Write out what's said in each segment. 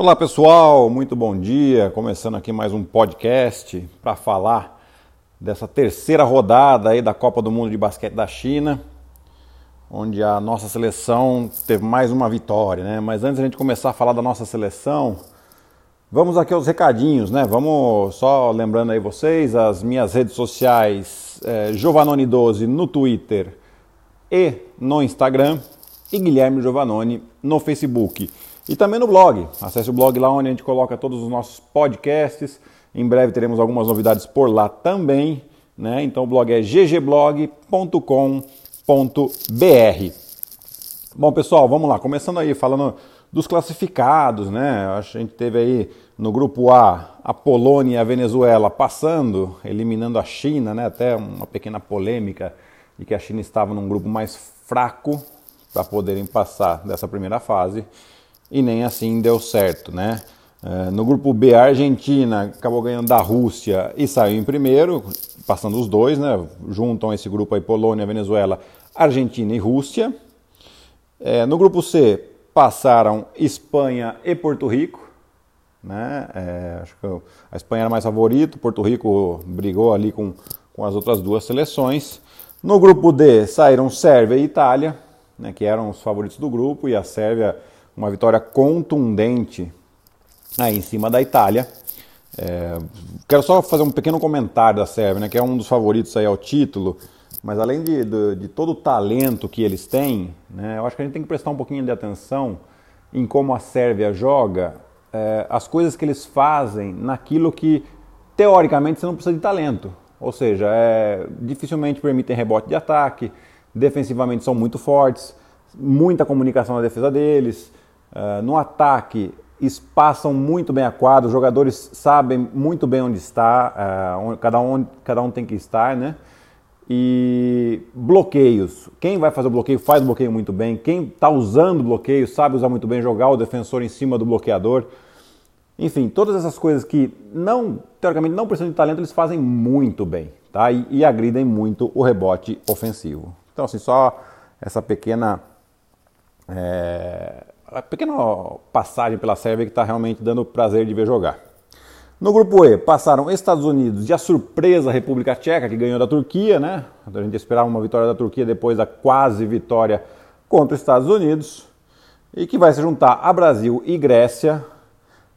Olá pessoal, muito bom dia. Começando aqui mais um podcast para falar dessa terceira rodada aí da Copa do Mundo de Basquete da China, onde a nossa seleção teve mais uma vitória, né? Mas antes a gente começar a falar da nossa seleção, vamos aqui aos recadinhos, né? Vamos só lembrando aí vocês as minhas redes sociais, é, Giovanoni12 no Twitter e no Instagram e Guilherme Giovanoni no Facebook. E também no blog. Acesse o blog lá onde a gente coloca todos os nossos podcasts. Em breve teremos algumas novidades por lá também. Né? Então o blog é ggblog.com.br. Bom, pessoal, vamos lá. Começando aí falando dos classificados, né? A gente teve aí no grupo A a Polônia e a Venezuela passando, eliminando a China, né? Até uma pequena polêmica de que a China estava num grupo mais fraco para poderem passar dessa primeira fase e nem assim deu certo, né? É, no grupo B, a Argentina acabou ganhando da Rússia e saiu em primeiro, passando os dois, né? Juntam esse grupo aí Polônia, Venezuela, Argentina e Rússia. É, no grupo C, passaram Espanha e Porto Rico. Né? É, acho que a Espanha era mais favorito, Porto Rico brigou ali com, com as outras duas seleções. No grupo D saíram Sérvia e Itália, né, que eram os favoritos do grupo, e a Sérvia uma vitória contundente aí em cima da Itália. É, quero só fazer um pequeno comentário da Sérvia, né, que é um dos favoritos aí ao título, mas além de, de, de todo o talento que eles têm, né, eu acho que a gente tem que prestar um pouquinho de atenção em como a Sérvia joga, é, as coisas que eles fazem naquilo que teoricamente você não precisa de talento. Ou seja, é, dificilmente permitem rebote de ataque, defensivamente são muito fortes, muita comunicação na defesa deles, Uh, no ataque, espaçam muito bem a quadra, os jogadores sabem muito bem onde está, uh, onde, cada, um, cada um tem que estar, né? E bloqueios. Quem vai fazer o bloqueio faz o bloqueio muito bem. Quem está usando o bloqueio sabe usar muito bem, jogar o defensor em cima do bloqueador. Enfim, todas essas coisas que não, teoricamente, não precisam de talento, eles fazem muito bem, tá? E, e agridem muito o rebote ofensivo. Então, assim, só essa pequena é, a pequena passagem pela Sérvia que está realmente dando prazer de ver jogar. No grupo E passaram Estados Unidos e a surpresa República Tcheca, que ganhou da Turquia, né? A gente esperava uma vitória da Turquia depois da quase vitória contra os Estados Unidos, e que vai se juntar a Brasil e Grécia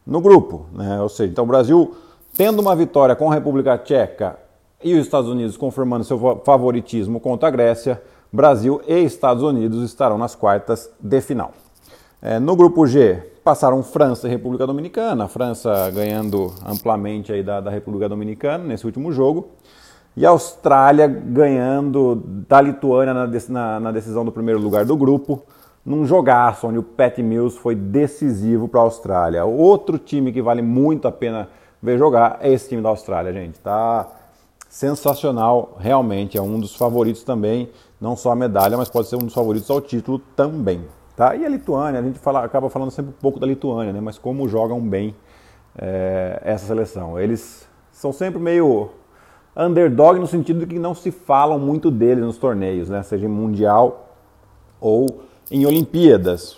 no grupo, né? Ou seja, então o Brasil tendo uma vitória com a República Tcheca e os Estados Unidos confirmando seu favoritismo contra a Grécia, Brasil e Estados Unidos estarão nas quartas de final. É, no grupo G, passaram França e República Dominicana, a França ganhando amplamente aí da, da República Dominicana nesse último jogo, e a Austrália ganhando da Lituânia na, na, na decisão do primeiro lugar do grupo, num jogaço onde o Pat Mills foi decisivo para a Austrália. Outro time que vale muito a pena ver jogar é esse time da Austrália, gente. Tá sensacional, realmente é um dos favoritos também, não só a medalha, mas pode ser um dos favoritos ao título também. Tá? E a Lituânia, a gente fala, acaba falando sempre um pouco da Lituânia, né? mas como jogam bem é, essa seleção. Eles são sempre meio underdog no sentido de que não se falam muito deles nos torneios, né? seja em Mundial ou em Olimpíadas,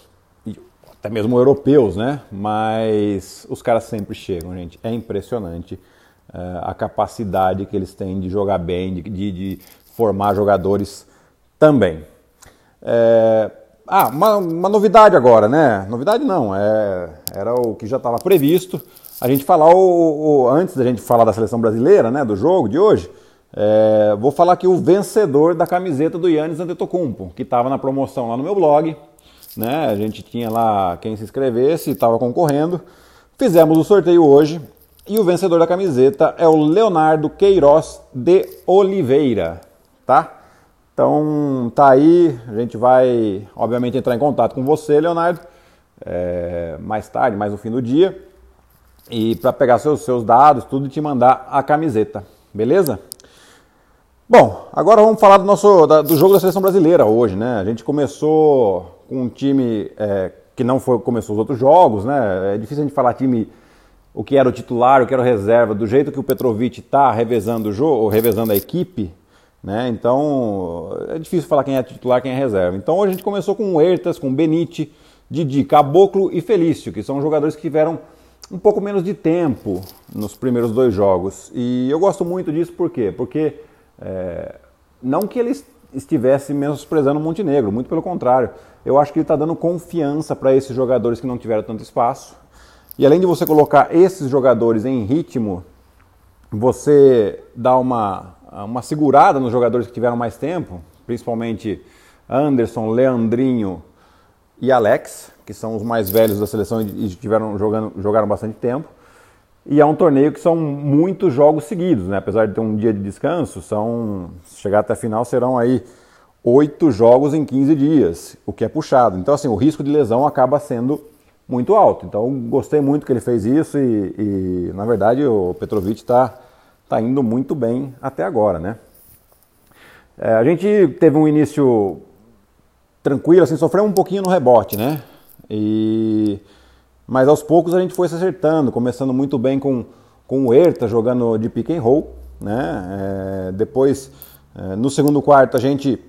até mesmo europeus, né? mas os caras sempre chegam, gente. É impressionante é, a capacidade que eles têm de jogar bem, de, de, de formar jogadores também. É, ah, uma, uma, novidade agora, né? Novidade não, é, era o que já estava previsto. A gente falar o, o, antes da gente falar da seleção brasileira, né, do jogo de hoje, é, vou falar aqui o vencedor da camiseta do Yannis Antetokounmpo, que estava na promoção lá no meu blog, né? A gente tinha lá quem se inscrevesse, estava concorrendo. Fizemos o sorteio hoje e o vencedor da camiseta é o Leonardo Queiroz de Oliveira, tá? Então tá aí, a gente vai obviamente entrar em contato com você, Leonardo, é, mais tarde, mais no fim do dia, e para pegar seus, seus dados, tudo e te mandar a camiseta, beleza? Bom, agora vamos falar do nosso da, do jogo da seleção brasileira hoje, né? A gente começou com um time é, que não foi começou os outros jogos, né? É difícil a gente falar time o que era o titular, o que era o reserva, do jeito que o Petrovic está revezando o jogo, revezando a equipe, né? Então é difícil falar quem é titular quem é reserva. Então hoje a gente começou com o Ertas, com o Benite, Didi, Caboclo e Felício, que são jogadores que tiveram um pouco menos de tempo nos primeiros dois jogos. E eu gosto muito disso por quê? Porque é, não que eles estivesse menosprezando o Montenegro, muito pelo contrário. Eu acho que ele está dando confiança para esses jogadores que não tiveram tanto espaço. E além de você colocar esses jogadores em ritmo, você dá uma, uma segurada nos jogadores que tiveram mais tempo, principalmente Anderson, Leandrinho e Alex, que são os mais velhos da seleção e tiveram jogando, jogaram bastante tempo. E é um torneio que são muitos jogos seguidos, né? Apesar de ter um dia de descanso, são chegar até a final serão aí oito jogos em 15 dias, o que é puxado. Então, assim, o risco de lesão acaba sendo muito alto. Então, gostei muito que ele fez isso e, e na verdade, o Petrovic está tá indo muito bem até agora, né? É, a gente teve um início tranquilo, assim, sofreu um pouquinho no rebote, né? E mas aos poucos a gente foi se acertando, começando muito bem com, com o Herta jogando de pick and roll. Né? É, depois, é, no segundo quarto, a gente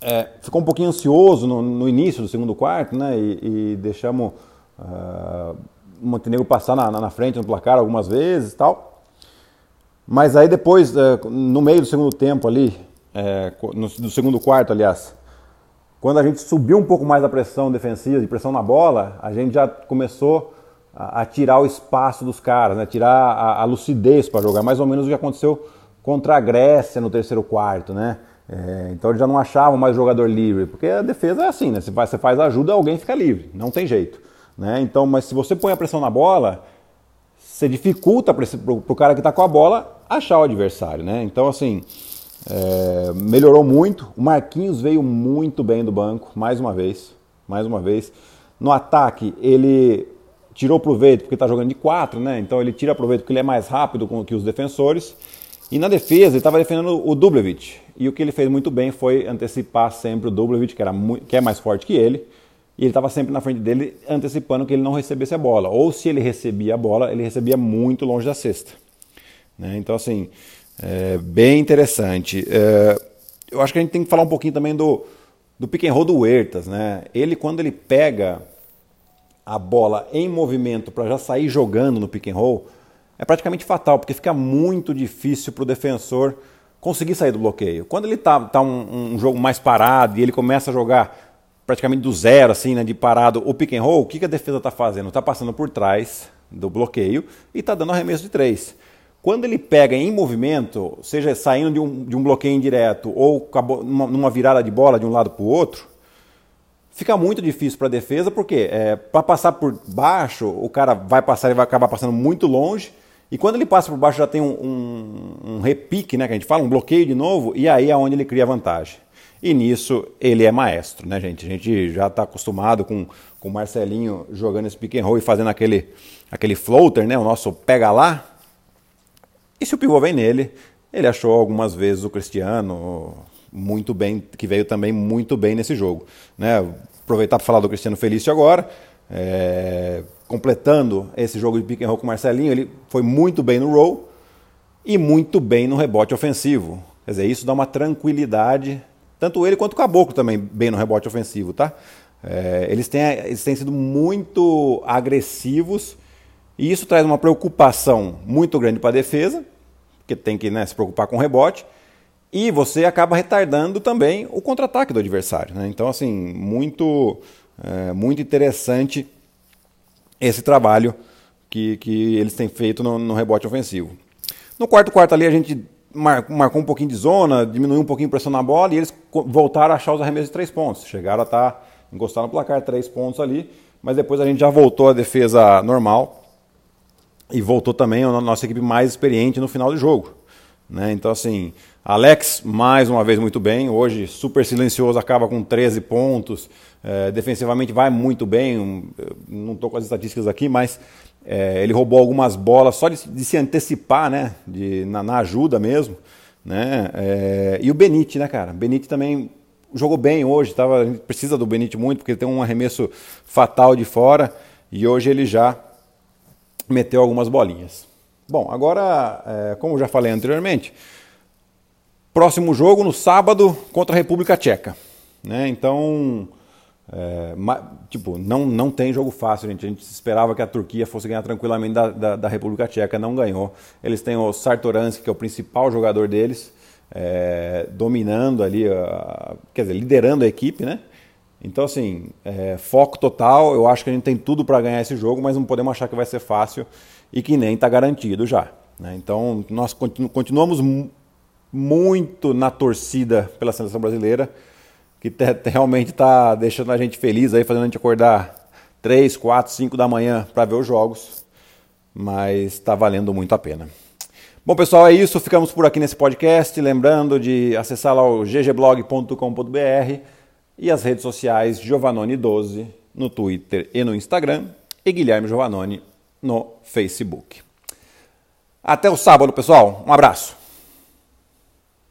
é, ficou um pouquinho ansioso no, no, início do segundo quarto né? e, e deixamos uh, o Montenegro passar na, na, frente no placar algumas vezes tal. Mas aí depois, é, no meio do segundo tempo ali, é, no, do segundo quarto, aliás, quando a gente subiu um pouco mais a pressão defensiva, de pressão na bola, a gente já começou a, tirar o espaço dos caras, né? tirar a, lucidez para jogar, mais ou menos o que aconteceu contra a Grécia no terceiro quarto, né? É, então eles já não achavam mais jogador livre, porque a defesa é assim, né? Você faz, você faz ajuda, alguém fica livre, não tem jeito. Né? Então, mas se você põe a pressão na bola, você dificulta para o cara que está com a bola achar o adversário, né? Então, assim, é, melhorou muito. O Marquinhos veio muito bem do banco, mais uma vez. Mais uma vez. No ataque, ele tirou proveito porque está jogando de 4, né? Então ele tira proveito porque ele é mais rápido que os defensores. E na defesa, ele estava defendendo o Dublevic. E o que ele fez muito bem foi antecipar sempre o Dublevic, que, era que é mais forte que ele. E ele estava sempre na frente dele, antecipando que ele não recebesse a bola. Ou se ele recebia a bola, ele recebia muito longe da cesta. Né? Então, assim, é, bem interessante. É, eu acho que a gente tem que falar um pouquinho também do, do pick and roll do Huertas. Né? Ele, quando ele pega a bola em movimento para já sair jogando no pick and roll, é praticamente fatal, porque fica muito difícil para o defensor conseguir sair do bloqueio. Quando ele está tá um, um, jogo mais parado e ele começa a jogar praticamente do zero, assim, né, de parado, o pick and roll, o que, que a defesa está fazendo? Está passando por trás do bloqueio e está dando arremesso de três. Quando ele pega em movimento, seja saindo de um, de um bloqueio indireto ou numa virada de bola de um lado para o outro, fica muito difícil para a defesa, porque é, para passar por baixo, o cara vai passar e vai acabar passando muito longe. E quando ele passa por baixo já tem um, um, um, repique, né, que a gente fala, um bloqueio de novo, e aí é onde ele cria vantagem. E nisso ele é maestro, né, gente? A gente já está acostumado com, o Marcelinho jogando esse pick and roll e fazendo aquele, aquele floater, né, o nosso pega lá, e se o pivô vem nele, ele achou algumas vezes o Cristiano muito bem, que veio também muito bem nesse jogo. Né? Aproveitar para falar do Cristiano Felício agora, é, completando esse jogo de pick and roll com o Marcelinho, ele foi muito bem no roll e muito bem no rebote ofensivo. Quer dizer, isso dá uma tranquilidade, tanto ele quanto o Caboclo também bem no rebote ofensivo, tá? É, eles, têm, eles têm sido muito agressivos e isso traz uma preocupação muito grande para a defesa, porque tem que né, se preocupar com o rebote, e você acaba retardando também o contra-ataque do adversário. Né? Então, assim, muito, é, muito interessante esse trabalho que, que eles têm feito no, no rebote ofensivo. No quarto quarto ali a gente marcou um pouquinho de zona, diminuiu um pouquinho a pressão na bola e eles voltaram a achar os arremessos de três pontos. Chegaram a estar tá, encostar no placar três pontos ali, mas depois a gente já voltou à defesa normal e voltou também a nossa equipe mais experiente no final do jogo. Né? Então, assim, Alex, mais uma vez, muito bem. Hoje, super silencioso, acaba com 13 pontos. É, defensivamente, vai muito bem. Não estou com as estatísticas aqui, mas é, ele roubou algumas bolas só de, de se antecipar, né? De, na, na ajuda mesmo. Né? É, e o Benite, né, cara? Benite também jogou bem hoje. Tava, a gente precisa do Benite muito, porque ele tem um arremesso fatal de fora. E hoje ele já meteu algumas bolinhas. Bom, agora, é, como já falei anteriormente, próximo jogo no sábado contra a República Tcheca. Né? Então, É, tipo, não, não tem jogo fácil, gente. A gente esperava que a Turquia fosse ganhar tranquilamente da, da, da República Tcheca, não ganhou. Eles têm o Sartoransky, que é o principal jogador deles, é, dominando ali, quer dizer, liderando a equipe, né? Então, assim, é, foco total. Eu acho que a gente tem tudo para ganhar esse jogo, mas não podemos achar que vai ser fácil e que nem está garantido já. Né? Então, nós continu continuamos muito na torcida pela seleção brasileira que te, te, realmente está deixando a gente feliz aí, fazendo a gente acordar 3, 4, 5 da manhã para ver os jogos, mas está valendo muito a pena. Bom, pessoal, é isso. Ficamos por aqui nesse podcast. Lembrando de acessar lá o ggblog.com.br e as redes sociais Giovanoni12 no Twitter e no Instagram e Guilherme Giovanoni no Facebook. Até o sábado, pessoal. Um abraço.